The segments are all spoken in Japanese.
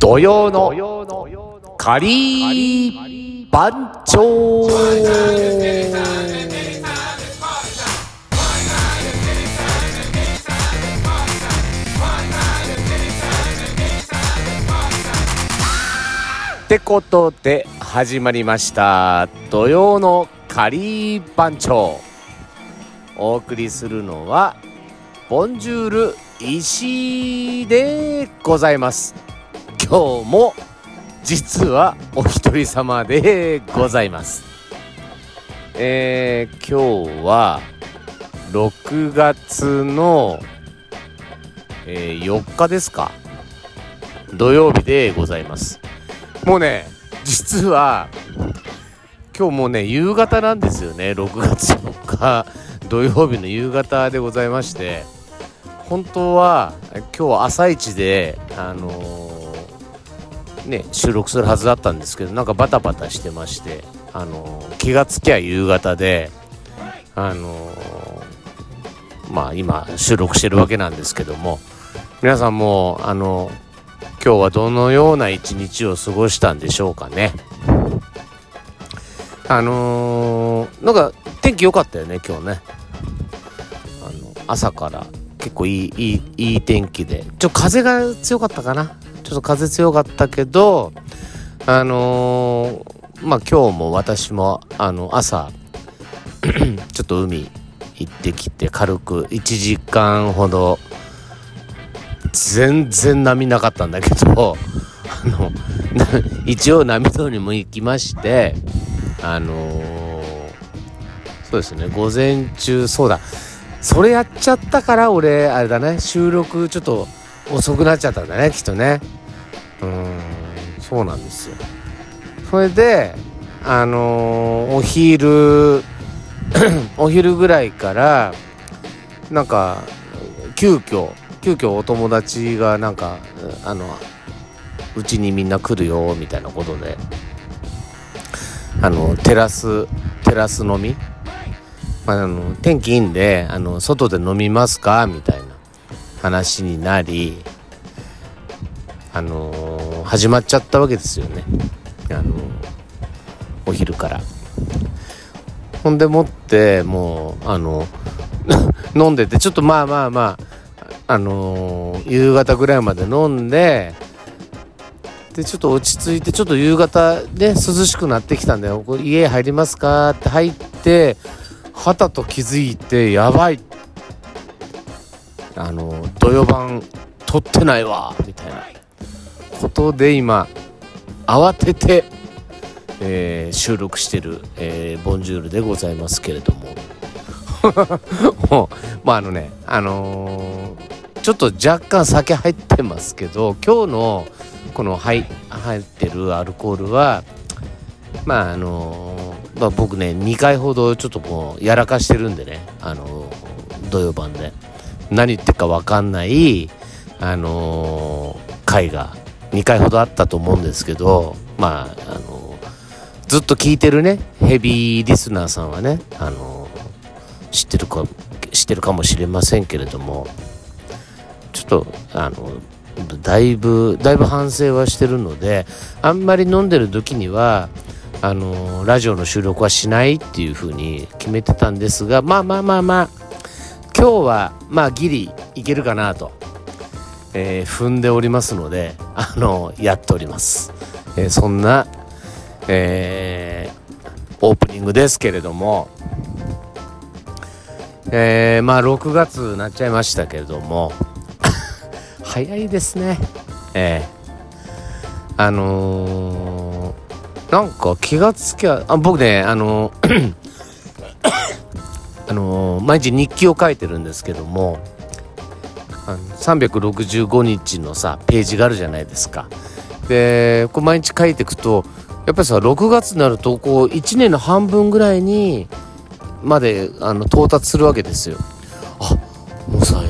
土曜の仮番長。ってことで始まりました。土曜の仮番長。お送りするのはボンジュール石井でございます。今日も実はお一人様でございます。えー、今日は6月の、えー、4日ですか？土曜日でございます。もうね実は今日もうね夕方なんですよね。6月4日。土曜日の夕方でございまして。本当は今日朝一であのー、ね収録するはずだったんですけどなんかバタバタしてましてあの、気がつきゃ夕方であの、まあ今収録してるわけなんですけども皆さんもあの今日はどのような一日を過ごしたんでしょうかね。あのー、なんか天気良かったよね今日ね。あの朝から結構いいいいいい天気で。ちょっと風が強かったかな。ちょっと風強かったけどあのー、まあ今日も私もあの朝 ちょっと海行ってきて軽く1時間ほど全然波なかったんだけど あの 一応波通りも行きましてあのー、そうですね午前中そうだ。それやっちゃったから俺あれだね収録ちょっと遅くなっちゃったんだねきっとね。うんそうなんですよ。それであのー、お昼 お昼ぐらいからなんか急遽急遽お友達がなんかあのうちにみんな来るよみたいなことであのテラステラス飲みまあ、あの天気いいんであの外で飲みますかみたいな話になりあのー、始まっちゃったわけですよね。あのー、お昼から。ほんでもってもうあの 飲んでてちょっとまあまあまああのー、夕方ぐらいまで飲んででちょっと落ち着いてちょっと夕方で、涼しくなってきたんで「家入りますか?」って入ってはたと気づいてやばい。あの土曜版撮ってないわみたいな。ことで今慌てて、えー、収録してる、えー、ボンジュールでございますけれども。もうまああのねあのー、ちょっと若干酒入ってますけど今日のこの入入ってるアルコールはまああのまあ、僕ね2回ほどちょっともうやらかしてるんでねあの土曜版で。何言ってるか分かんないあの回が2回ほどあったと思うんですけどまああのずっと聞いてるねヘビーリスナーさんはねあの知ってるか知ってるかもしれませんけれどもちょっとあのだいぶだいぶ反省はしてるのであんまり飲んでる時にはあのラジオの収録はしないっていう風に決めてたんですがまあまあまあまあ今日はまあギリいけるかなと、えー、踏んでおりますのであのやっております、えー、そんな、えー、オープニングですけれどもえー、まあ6月になっちゃいましたけれども 早いですね。えー、あのーなんか気がつきゃあ僕ねあの あの毎日日記を書いてるんですけども365日のさページがあるじゃないですか。でこう毎日書いていくとやっぱりさ6月になるとこう1年の半分ぐらいにまであの到達するわけですよ。あもうさ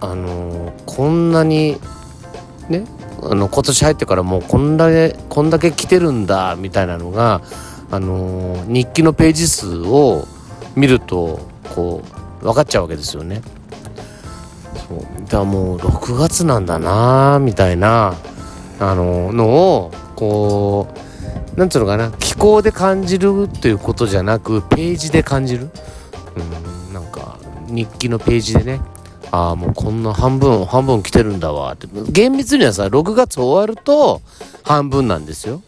あのこんなにねあの今年入ってからもうこんだけこんだけ来てるんだみたいなのが、あの、日記のページ数を見るとこう分かっちゃうわけですよね。そう。だからもう6月なんだなみたいなあののをこうなんつうのかな気候で感じるということじゃなくページで感じる？うんなんか日記のページでね。ああもうこんな半分半分来てるんだわって。厳密にはさ6月終わると半分なんですよ。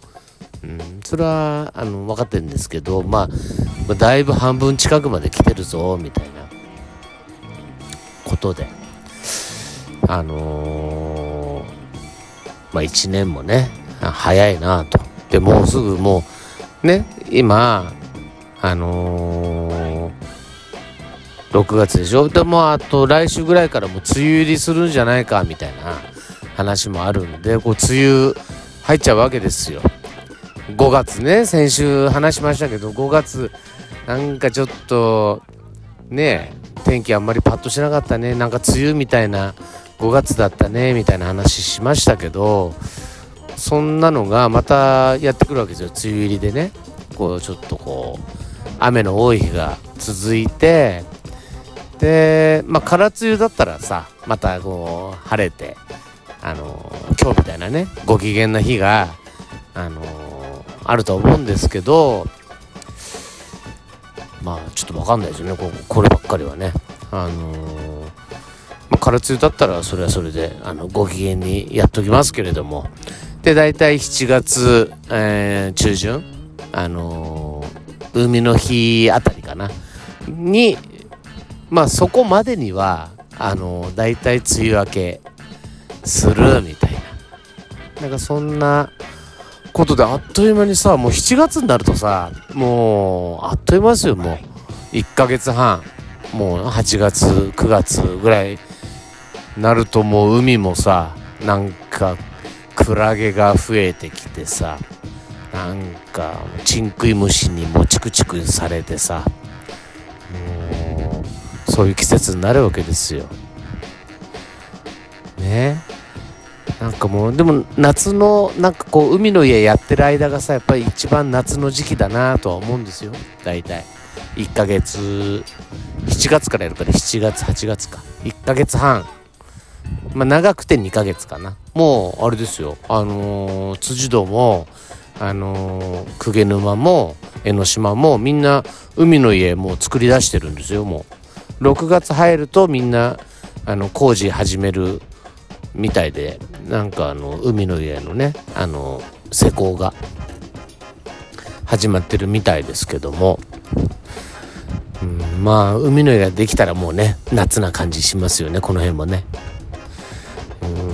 うん、それはあの分かってるんですけど、まあ、だいぶ半分近くまで来てるぞみたいなことで。あのー、まあ1年もね早いなと。でもうすぐもうね今あのー6月でしょ？でもあと来週ぐらいからもう梅雨入りするんじゃないかみたいな話もあるんでこう梅雨入っちゃうわけですよ。5月ね先週話しましたけど5月なんかちょっとね天気あんまりパッとしなかったね。なんか梅雨みたいな5月だったねみたいな話しましたけどそんなのがまたやってくるわけですよ。梅雨入りでね。こうちょっとこう雨の多い日が続いてでまあ空梅雨だったらさまたこう晴れてあの今日みたいなねご機嫌な日があのあると思うんですけどまあちょっと分かんないですよね。ここればっかりはね。あのまあ、空梅雨だったらそれはそれであのご機嫌にやっときますけれども。で大体7月、えー、中旬あの海の日あたりかな。にまあそこまでにはあの大体梅雨明けするみたいな。なんかそんなことであっという間にさもう7月になるとさもうあっという間ですよもう。1ヶ月半。もう8月9月ぐらいなるともう海もさなんかクラゲが増えてきてさなんかチンクイムシにもチクチクされてさもうそういう季節になるわけですよ。ね。なんかもうでも夏のなんかこう海の家やってる間がさやっぱり一番夏の時期だなとは思うんですよ。大体。1ヶ月7月からやるから7月8月か。1ヶ月半。まあ長くて2ヶ月かな。もうあれですよ。あのー、辻堂もあのー、公家沼も江ノ島もみんな海の家もう作り出してるんですよもう。6月入るとみんなあの工事始めるみたいでなんかあの海の家のねあの施工が始まってるみたいですけども、うん、まあ海の家ができたらもうね夏な感じしますよねこの辺もね。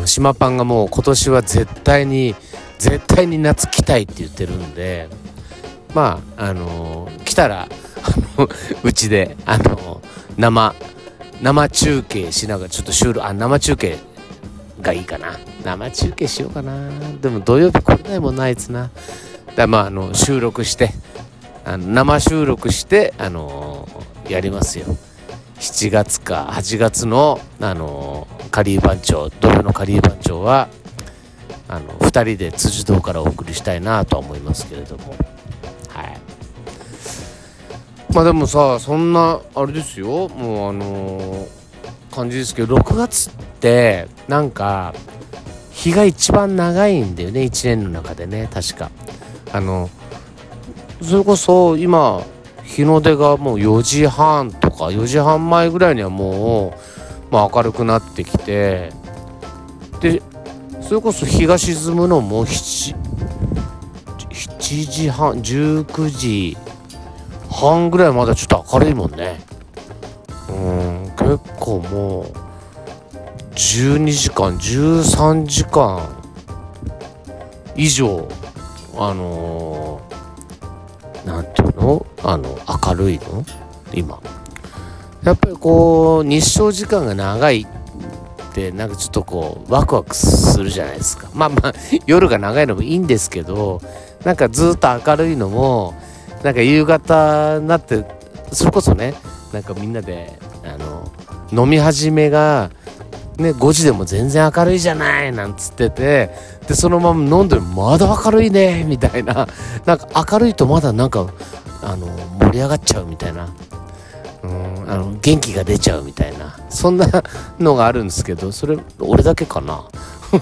ん、島パンがもう今年は絶対に絶対に夏来たいって言ってるんでまああのー、来たらあのうちであのー、生生中継しながらちょっと収録あ生中継がいいかな。生中継しようかな。でも土曜日来れないもんなあいつな。だまああの収録してあの生収録してあのー、やりますよ。7月か8月のあのー、カリー番長土曜のカリー番長はあの2人で辻堂からお送りしたいなとは思いますけれども。はい。まあでもさそんなあれですよ。もうあのー、感じですけど6月ってなんか日が一番長いんだよね1年の中でね確か。あのそれこそ今日の出がもう4時半とか4時半前ぐらいにはもう、まあ、明るくなってきてでそれこそ日が沈むのも 7, 7時半19時半ぐらいまだちょっと明るいもんね。うん結構もう12時間13時間以上あのー、なんていうの？あの明るいの？今。やっぱりこう日照時間が長いってなんかちょっとこうワクワクするじゃないですか。まあまあ 夜が長いのもいいんですけどなんかずっと明るいのもなんか夕方になってそれこそねなんかみんなであの飲み始めがね、5時でも全然明るいじゃないなんつっててでそのまま飲んでまだ明るいねみたいな。なんか明るいとまだなんかあの盛り上がっちゃうみたいな。うん。あの元気が出ちゃうみたいな。そんなのがあるんですけどそれ俺だけかな？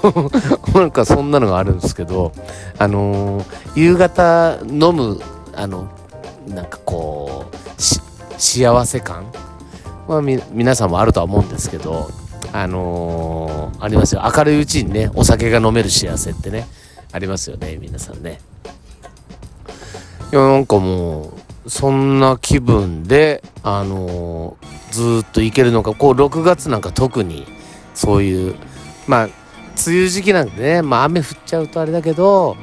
なんかそんなのがあるんですけどあのー、夕方飲むあのなんかこう幸せ感？は皆さんもあるとは思うんですけどあのー、ありますよ。明るいうちにねお酒が飲める幸せってねありますよね皆さんね。いやなんかもうそんな気分であのー、ずっといけるのかこう6月なんか特にそういうまあ梅雨時期なんでねまあ雨降っちゃうとあれだけど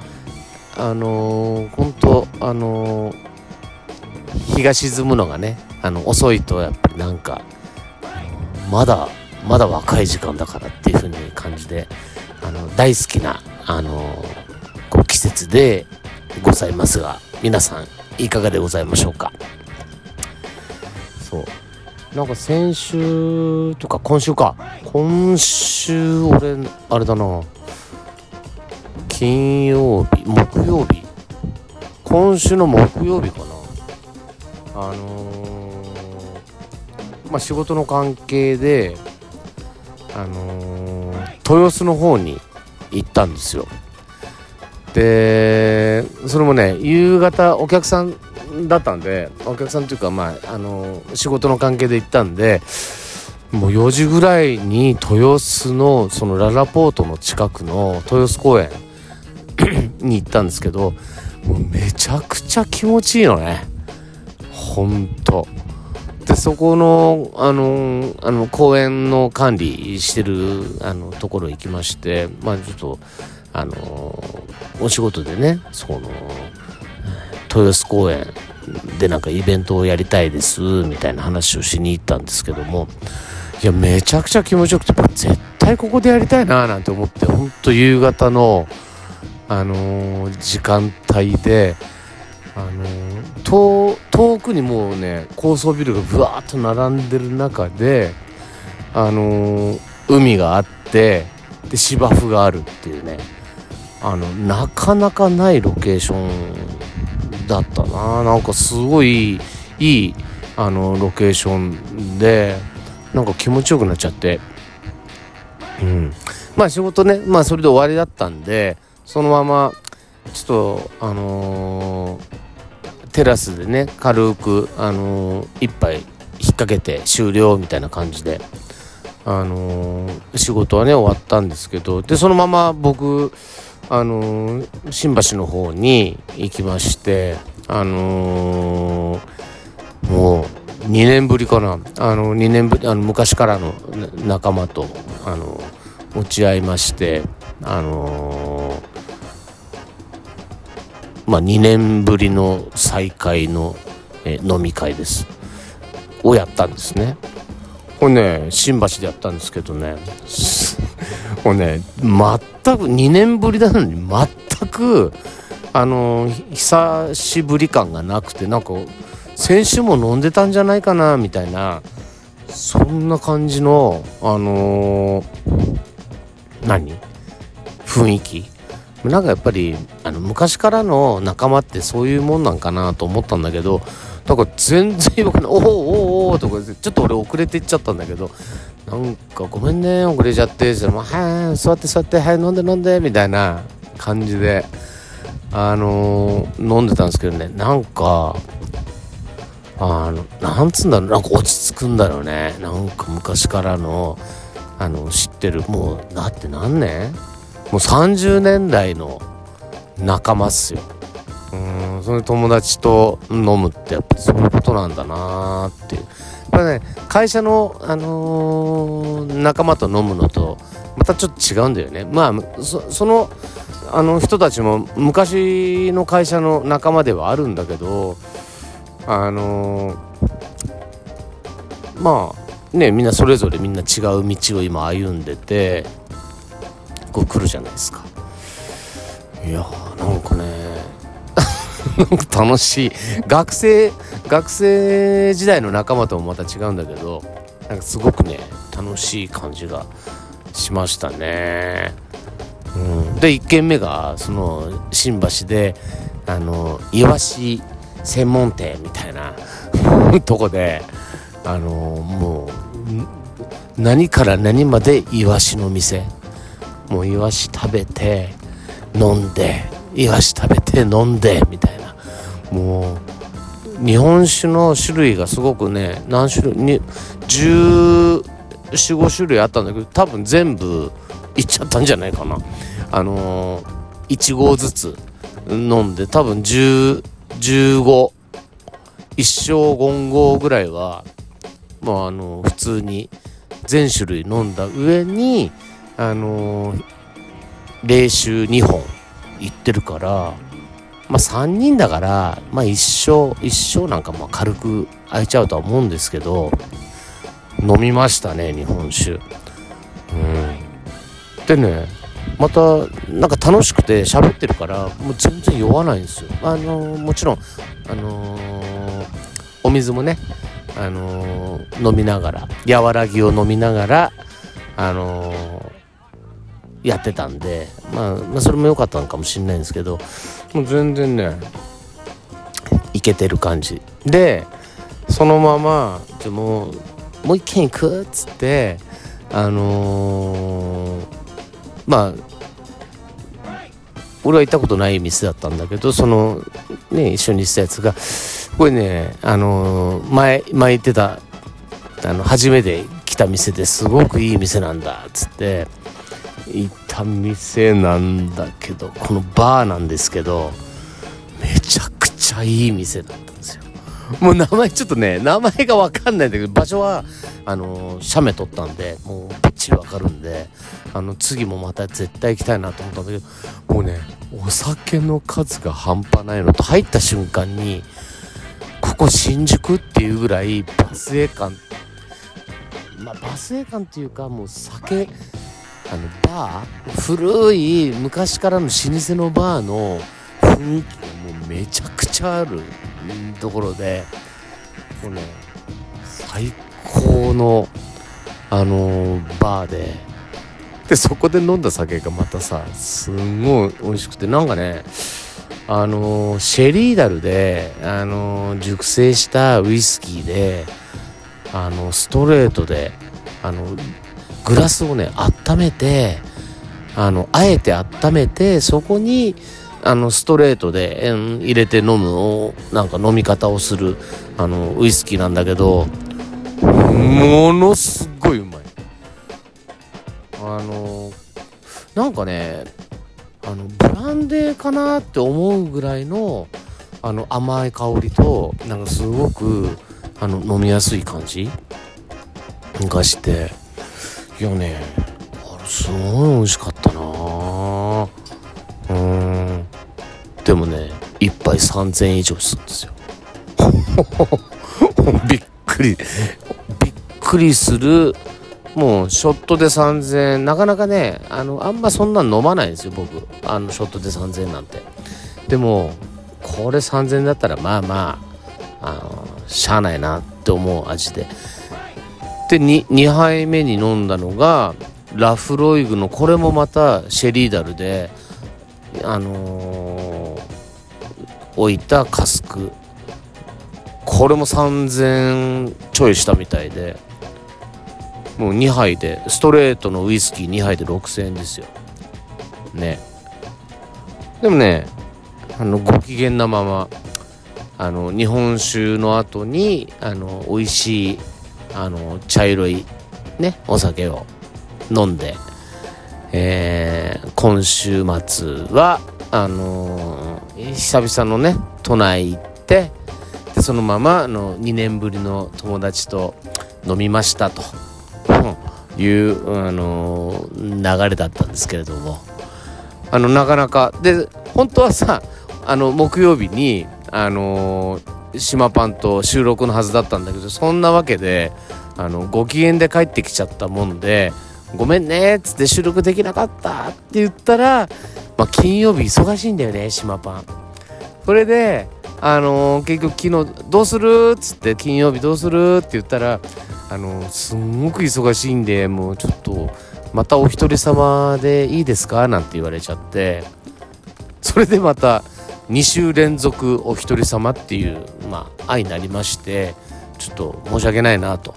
あのー、本当あのー日が沈むのがねあの遅いとやっぱりなんかまだまだ若い時間だからっていう風に感じであの大好きなあのこう季節でございますが皆さんいかがでございましょうか？そう。なんか先週とか今週か。今週俺あれだな。金曜日木曜日。今週の木曜日かな。あのー、まあ、仕事の関係で、あのー、豊洲の方に行ったんですよ。でそれもね夕方お客さんだったんでお客さんというかまああの、仕事の関係で行ったんでもう4時ぐらいに豊洲のそのララポートの近くの豊洲公園 に行ったんですけどもうめちゃくちゃ気持ちいいのね。ほんとでそこのあのあの公園の管理してるあのところ行きましてまあちょっとあのお仕事でねその豊洲公園でなんかイベントをやりたいですみたいな話をしに行ったんですけどもいやめちゃくちゃ気持ちよくて絶対ここでやりたいななんて思ってほんと夕方のあのー、時間帯であの遠遠くにもうね高層ビルがぶわーっと並んでる中であの海があってで芝生があるっていうねあのなかなかないロケーションだったな。なんかすごいいいあのロケーションでなんか気持ちよくなっちゃって。うん。まあ仕事ね。まあそれで終わりだったんでそのままちょっとあのーテラスでね軽く、あのー、一杯引っ掛けて終了みたいな感じで、あのー、仕事はね終わったんですけどでそのまま僕、あのー、新橋の方に行きましてあのもう2年ぶりかな。あの2年ぶりあの昔からの仲間とあの落ち合いましてあのまあ、2年ぶりの再開の、え飲み会です。をやったんですね。これね新橋でやったんですけどね。これね全く2年ぶりなのに全くあの久しぶり感がなくてなんか先週も飲んでたんじゃないかなみたいなそんな感じのあのー、何？雰囲気？なんかやっぱりあの昔からの仲間ってそういうもんなんかなと思ったんだけどなんか全然よくない「おおおお」とかちょっと俺遅れていっちゃったんだけどなんか「ごめんね遅れちゃって」って言ったら「はい座って座ってはい飲んで飲んで」みたいな感じであのー、飲んでたんですけどね。なんかあのなんつうんだろうなんか落ち着くんだろうね。なんか昔からのあの知ってるもうだって何年もう30年代の仲間っすよ。うんその友達と飲むってやっぱそういうことなんだなーっていう。やっぱね会社の、あのー、仲間と飲むのとまたちょっと違うんだよね。まあそのあの人たちも昔の会社の仲間ではあるんだけどあのー、まあねみんなそれぞれみんな違う道を今歩んでてこう来るじゃないですか。いやーなんかね 楽しい。学生学生時代の仲間ともまた違うんだけどなんかすごくね楽しい感じがしましたね。うん、で1軒目がその新橋であのイワシ専門店みたいな とこであのもう何から何までイワシの店もうイワシ食べて飲んでイワシ食べて飲んでみたいな。もう日本酒の種類がすごくね何種類に1415種類あったんだけど多分全部いっちゃったんじゃないかな。あのー、1合ずつ飲んで多分10 15一升5合ぐらいはもうあの普通に全種類飲んだ上にあの冷酒2本いってるからまあ3人だからまあ一生一生なんかまあ軽く空いちゃうとは思うんですけど飲みましたね日本酒。うん。でねまたなんか楽しくて喋ってるからもう全然酔わないんですよ。あのもちろんあのー、お水もねあのー、飲みながら和らぎを飲みながらあのー、やってたんで、まあ、まあそれも良かったのかもしれないんですけどもう全然ね。いけてる感じ。でそのままじゃもうもう一軒行くっつってあのー、まあ俺は行ったことない店だったんだけどそのね一緒にしたやつがこれねあのー、前前行ってたあの初めて来た店ですごくいい店なんだっつって行った店なんだけどこのバーなんですけどめちゃくちゃいい店だったんですよ。もう名前ちょっとね名前が分かんないんだけど場所はあの、写メ撮ったんでもうバッチリ分かるんであの次もまた絶対行きたいなと思ったんだけどもうねお酒の数が半端ないのと入った瞬間にここ新宿っていうぐらいバスエ感まあバスエ感っていうかもう酒あのバー古い昔からの老舗のバーの雰囲気がもうめちゃくちゃあるところでもうね最高のあの、バーで。でそこで飲んだ酒がまたさすんごい美味しくてなんかねあの、シェリーダルで、あの、熟成したウイスキーであのストレートであのグラスをね温めてあのあえて温めてそこにあのストレートで、入れて飲むをなんか飲み方をするあのウイスキーなんだけどものすごいうまい。あのなんかねあのブランデーかなって思うぐらいのあの甘い香りとなんかすごくあの飲みやすい感じがして。いやね。あれすごい美味しかったな。うん。でもね1杯3000円以上するんですよ。びっくり。びっくりする。もうショットで3000円。なかなかねあのあんまそんなん飲まないんですよ僕。あのショットで3000円なんて。でもこれ3000円だったらまあまああのしゃあないなって思う味で。で 2, 2杯目に飲んだのがラフロイグのこれもまたシェリーダルであのー、置いたカスク。これも3000ちょいしたみたいでもう2杯でストレートのウイスキー2杯で6000円ですよ。ね。でもねあのご機嫌なままあの日本酒の後にあの美味しいあの茶色いねお酒を飲んで、えー、今週末はあのー、久々のね都内行ってでそのままあの2年ぶりの友達と飲みましたと いう、あのー、流れだったんですけれども。あのなかなかで本当はさあの木曜日にあのー、島パンと収録のはずだったんだけどそんなわけであのご機嫌で帰ってきちゃったもんで「ごめんね」っつって収録できなかったって言ったら、まあ、金曜日忙しいんだよね島パン。それであのー、結局昨日「どうする?」っつって「金曜日どうする?」って言ったらあのー、すんごく忙しいんでもうちょっとまたお一人様でいいですかなんて言われちゃってそれでまた2週連続お一人様っていうまあ愛になりましてちょっと申し訳ないなと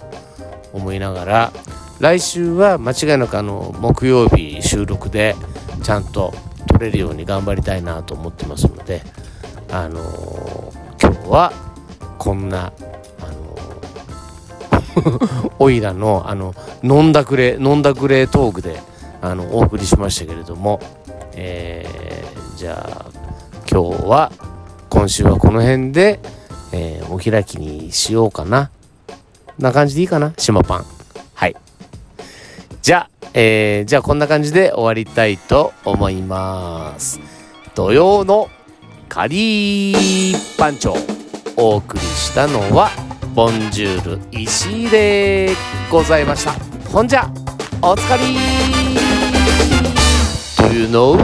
思いながら来週は間違いなくあの木曜日収録でちゃんと撮れるように頑張りたいなと思ってますのであのー、今日はこんなあのー、おいらのあの飲んだくれ飲んだくれトークであのお送りしましたけれども、えー、じゃあ今日は今週はこの辺で、えー、お開きにしようかな。な感じでいいかな？島パン。はい。じゃあ、えー、じゃあこんな感じで終わりたいと思います。土曜のカリーパンチョお送りしたのはボンジュール石井でございました。ほんじゃ、おつかり Do you know?